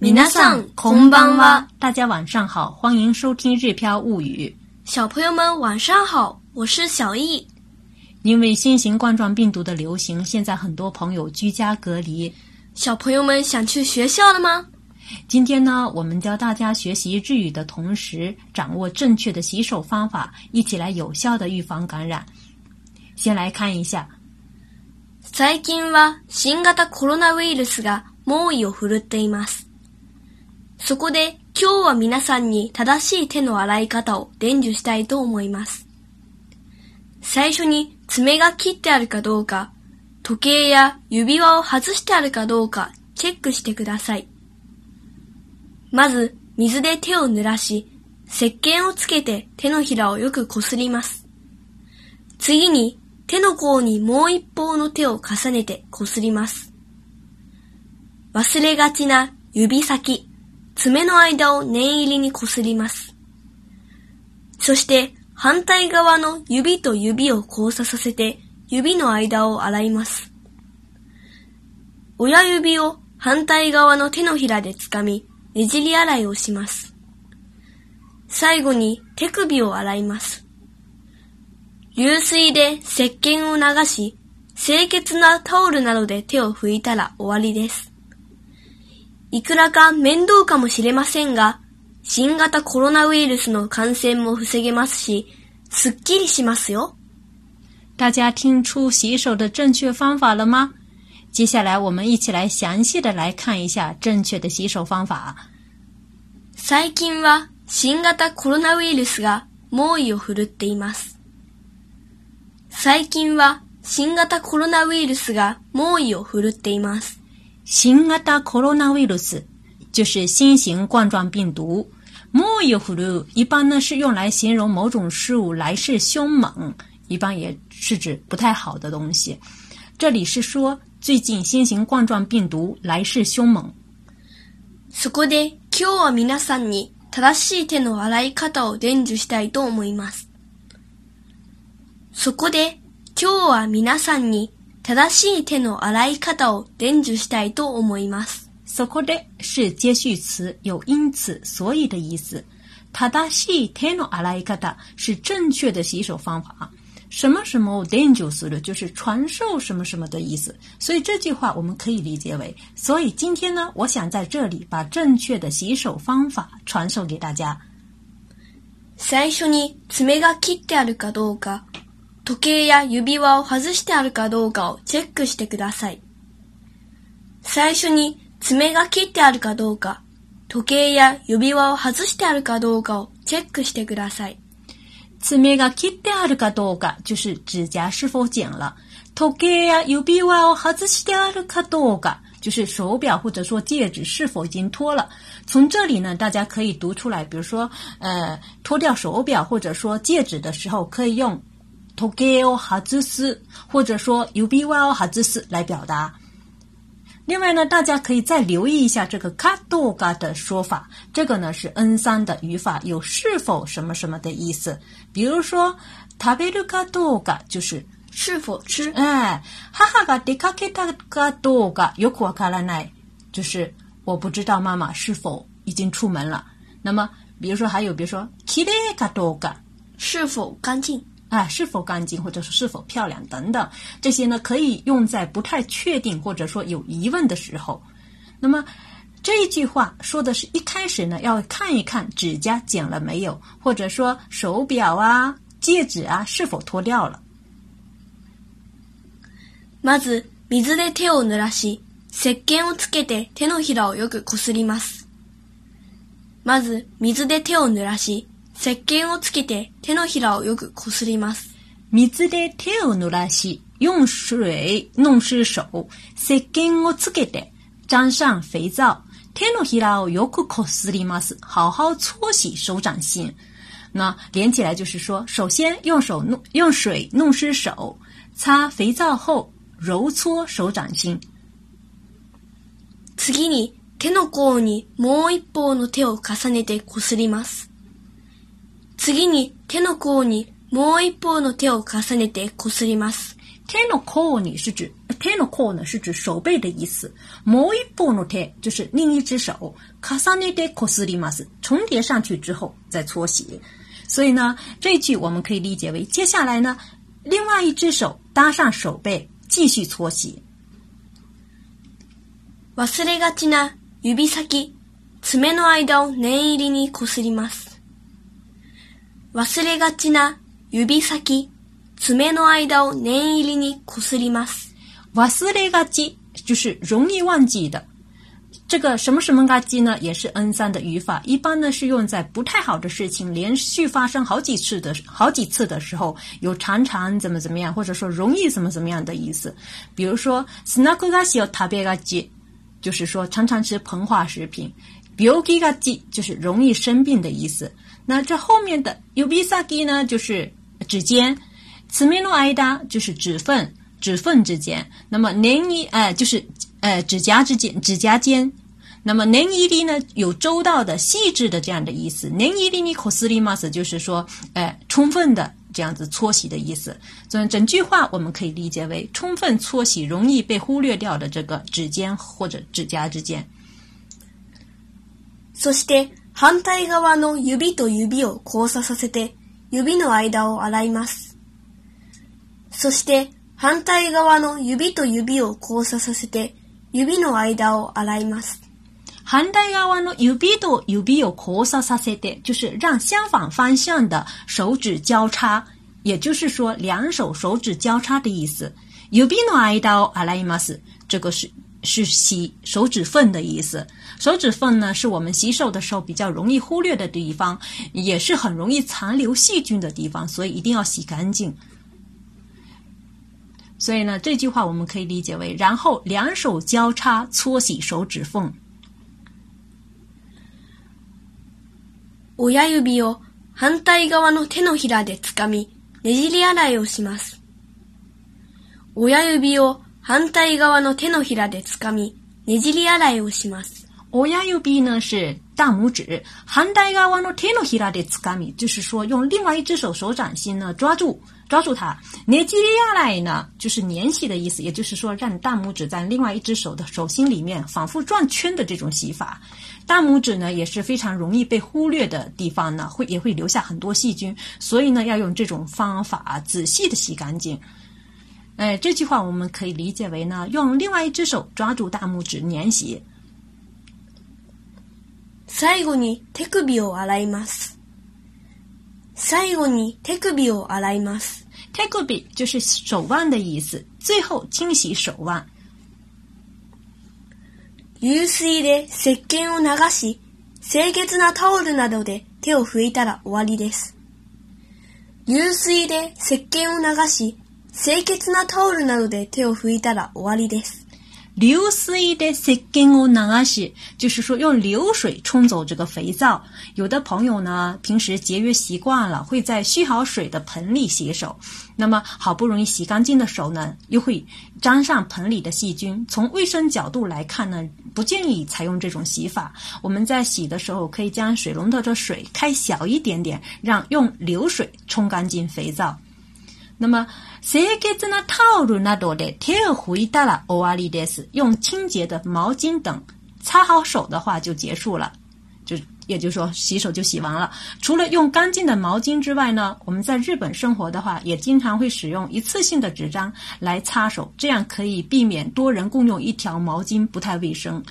米娜桑，洪邦吗？大家晚上好，欢迎收听《日飘物语》。小朋友们晚上好，我是小易。因为新型冠状病毒的流行，现在很多朋友居家隔离。小朋友们想去学校了吗？今天呢，我们教大家学习日语的同时，掌握正确的洗手方法，一起来有效的预防感染。先来看一下。最近は新型コロナウイルスが猛威を振るっています。そこで今日は皆さんに正しい手の洗い方を伝授したいと思います。最初に爪が切ってあるかどうか、時計や指輪を外してあるかどうかチェックしてください。まず水で手を濡らし、石鹸をつけて手のひらをよくこすります。次に手の甲にもう一方の手を重ねてこすります。忘れがちな指先、爪の間を念入りにこすります。そして反対側の指と指を交差させて指の間を洗います。親指を反対側の手のひらで掴み、ねじり洗いをします。最後に手首を洗います。流水で石鹸を流し、清潔なタオルなどで手を拭いたら終わりです。いくらか面倒かもしれませんが、新型コロナウイルスの感染も防げますし、すっきりしますよ。大家听出洗手的正确方法了吗？接下来我们一起来详细的来看一下正确的洗手方法。最近は新型コロナウイルスが猛威を振るっています。最近は新型コロナウイルスが猛威を振るっています。新阿达科罗那病毒就是新型冠状病毒。もう一フル一般呢是用来形容某种事物来势凶猛，一般也是指不太好的东西。这里是说最近新型冠状病毒来势凶猛。そこで今日は皆さんに正しい手の洗い方を伝授したいと思います。そこで今日は皆さんに。正しい手の洗い方を伝授したいと思います。そこで是接续词，有因此、所以的意思。正しい手の洗い方是正确的洗手方法。什么什么 d a n g e 就是传授什么什么的意思。所以这句话我们可以理解为：所以今天呢，我想在这里把正确的洗手方法传授给大家。最初に爪が切ってあるかどうか時計や指輪を外してあるかどうかをチェックしてください。最初に爪が切ってあるかどうか、時計や指輪を外してあるかどうかをチェックしてください。爪が切ってあるかどうか就是指甲是否剪了。時計や指輪を外してあるかどうか就是手表或者说戒指是否已经脱了。从这里呢，大家可以读出来，比如说，呃，脱掉手表或者说戒指的时候，可以用 to g i o e 好姿势，或者说 u be well 好姿势来表达。另外呢，大家可以再留意一下这个 kado ga 的说法，这个呢是 N 三的语法，有是否什么什么的意思。比如说，tabelu kado ga 就是是否吃，哎，哈哈 ga dekake tado k a ga yoku ka ranai 就是我不知道妈妈是否已经出门了。那么，比如说还有，比如说 kire kado ga 是否干净？啊，是否干净，或者说是否漂亮等等，这些呢可以用在不太确定或者说有疑问的时候。那么这一句话说的是一开始呢要看一看指甲剪了没有，或者说手表啊、戒指啊是否脱掉了。まず水で手を濡らし、石鹸をつけて手のひらをよくこすります。まず水で手を濡らし。石鹸をつけて手のひらをよくこすります。水で手を濡らし、用水弄湿手。石鹸をつけて、沾上肥皂。手のひらをよくこすります。好好搓洗手掌心。那连起来就是说，首先用手弄用水弄湿手，擦肥皂后揉搓手掌心。次に手の甲にもう一方の手を重ねてこすります。次に手の甲にもう一方の手を重ねてこすります。手の甲に是指手の甲呢是指手背的意思。もう一方の手就是另一只手。重ねてこすります。重叠上去之后再搓洗。所以呢，这一句我们可以理解为：接下来呢，另外一只手搭上手背，继续搓洗。忘れがちな指先、爪の間を念入りにこすります。忘れがちな指先、爪の間を年入りにこすります。忘れがち就是容易忘记的。这个什么什么嘎机呢？也是 N 三的语法，一般呢是用在不太好的事情连续发生好几次的好几次的时候，有常常怎么怎么样，或者说容易怎么怎么样的意思。比如说スナックガシオ食べがち，就是说常常吃膨化食品。病気がち，就是容易生病的意思。那这后面的 u b i s a k i 呢，就是指尖；cminuaida 就是指缝、指缝之间。那么 nengi 哎，就是呃指甲之间、指甲尖。那么 nengi 里呢，有周到的、细致的这样的意思。nengi 里 ni koslimas 就是说，哎，充分的这样子搓洗的意思。所以整句话我们可以理解为：充分搓洗容易被忽略掉的这个指尖或者指甲之间。Sustet。反対側の指と指を交差させて指の間を洗います。そして反対側の指と指を交差させて指の間を洗います。反対側の指と指を交差させて，就是让相反方向的手指交叉，也就是说两手手指交叉的意思。指の間を洗います。这个是是洗手指缝的意思。手指缝呢，是我们洗手的时候比较容易忽略的地方，也是很容易残留细菌的地方，所以一定要洗干净。所以呢，这句话我们可以理解为：然后两手交叉搓洗手指缝。親指を反対側の手のひらでつかみ、ねじり洗いをします。親指を反対側の手のひらで掴み、ねじり洗いをします。親指呢是大拇指，反対側の手のひらで掴み，就是说用另外一只手手掌心呢抓住，抓住它。ねじり洗い呢就是捻洗的意思，也就是说让大拇指在另外一只手的手心里面反复转圈的这种洗法。大拇指呢也是非常容易被忽略的地方呢，会也会留下很多细菌，所以呢要用这种方法仔细的洗干净。哎，这句话我们可以理解为呢，用另外一只手抓住大拇指捻洗。最後に手首を洗います。最後に手首を洗います。手首就是手腕的意思。最後、清洗手腕。流水で石鹸を流し、清潔なタオルなどで手を拭いたら終わりです。流水で石鹸を流し、清潔的毛巾などで手を拭いたら終わりです。流水で石鹸を流し，就是说用流水冲走这个肥皂。有的朋友呢，平时节约习惯了，会在蓄好水的盆里洗手。那么好不容易洗干净的手呢，又会沾上盆里的细菌。从卫生角度来看呢，不建议采用这种洗法。我们在洗的时候，可以将水龙头的水开小一点点，让用流水冲干净肥皂。那么谁给着那套路那多的，太回到了。欧阿利德斯用清洁的毛巾等擦好手的话就结束了，就也就是说洗手就洗完了。除了用干净的毛巾之外呢，我们在日本生活的话，也经常会使用一次性的纸张来擦手，这样可以避免多人共用一条毛巾不太卫生。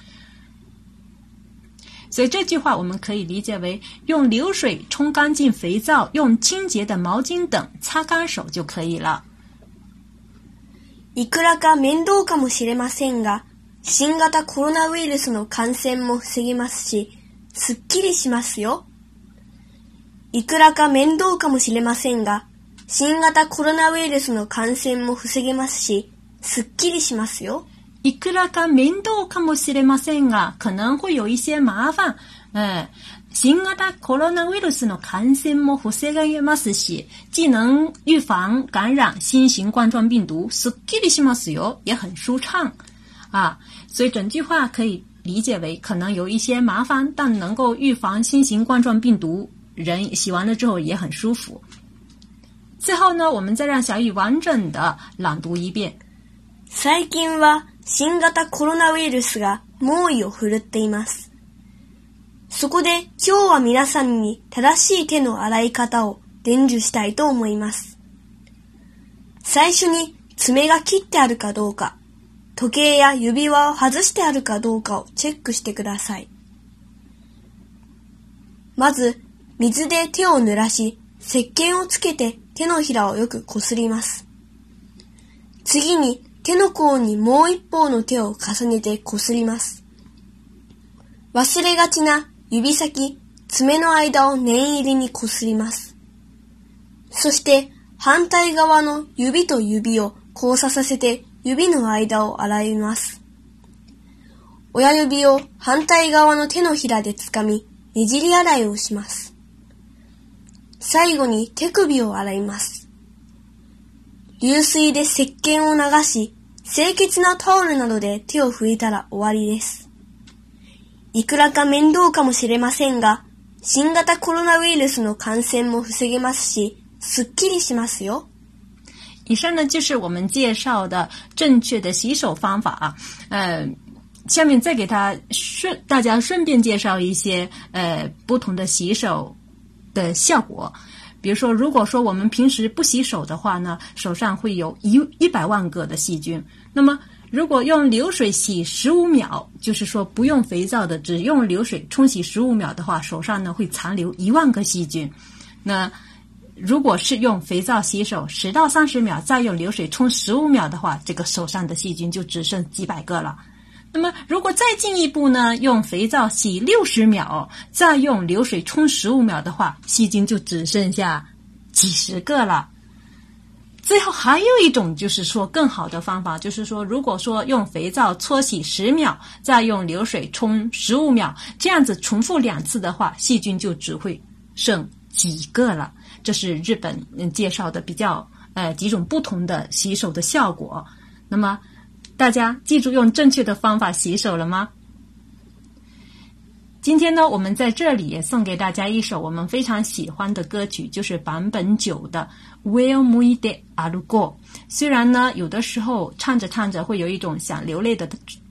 所以这句话我们可以理解为：用流水冲干净肥皂，用清洁的毛巾等擦干手就可以了。いくらか面倒かもしれませんが、新型コロナウイルスの感染も防げますし、すっきりしますよ。いくらか面倒かもしれませんが、新型コロナウイルスの感染も防げますし、すっきりしますよ。いくらか面倒かもしれませんが，可能会有一些麻烦。嗯，新型的冠状病毒的感染も防せるすし，既能预防感染新型冠状病毒，使肌的细胞自由也很舒畅啊。所以整句话可以理解为可能有一些麻烦，但能够预防新型冠状病毒，人洗完了之后也很舒服。最后呢，我们再让小雨完整的朗读一遍。最近は新型コロナウイルスが猛威を振るっています。そこで今日は皆さんに正しい手の洗い方を伝授したいと思います。最初に爪が切ってあるかどうか、時計や指輪を外してあるかどうかをチェックしてください。まず、水で手を濡らし、石鹸をつけて手のひらをよくこすります。次に手の甲にもう一方の手を重ねてこすります。忘れがちな指先、爪の間を念入りにこすります。そして反対側の指と指を交差させて指の間を洗います。親指を反対側の手のひらで掴み、ねじり洗いをします。最後に手首を洗います。流水で石鹸を流し、清潔タオルなどで手を拭いたら終わりです。いくらか面倒かもしれませんが、新型コロナウイルスの感染も防げますし、すっきりしますよ。以上呢就是我们介绍的正确的洗手方法啊。呃，下面再给他顺大家顺便介绍一些呃不同的洗手的效果。比如说，如果说我们平时不洗手的话呢，手上会有一一百万个的细菌。那么，如果用流水洗十五秒，就是说不用肥皂的，只用流水冲洗十五秒的话，手上呢会残留一万个细菌。那如果是用肥皂洗手十到三十秒，再用流水冲十五秒的话，这个手上的细菌就只剩几百个了。那么，如果再进一步呢，用肥皂洗六十秒，再用流水冲十五秒的话，细菌就只剩下几十个了。最后还有一种就是说更好的方法，就是说，如果说用肥皂搓洗十秒，再用流水冲十五秒，这样子重复两次的话，细菌就只会剩几个了。这是日本介绍的比较呃几种不同的洗手的效果。那么。大家记住用正确的方法洗手了吗？今天呢，我们在这里也送给大家一首我们非常喜欢的歌曲，就是坂本九的《Will Muide a r u g o 虽然呢，有的时候唱着唱着会有一种想流泪的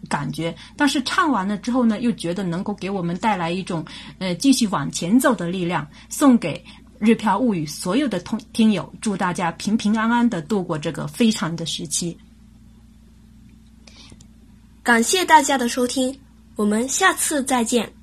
感觉，但是唱完了之后呢，又觉得能够给我们带来一种呃继续往前走的力量。送给《日漂物语》所有的同听友，祝大家平平安安的度过这个非常的时期。感谢大家的收听，我们下次再见。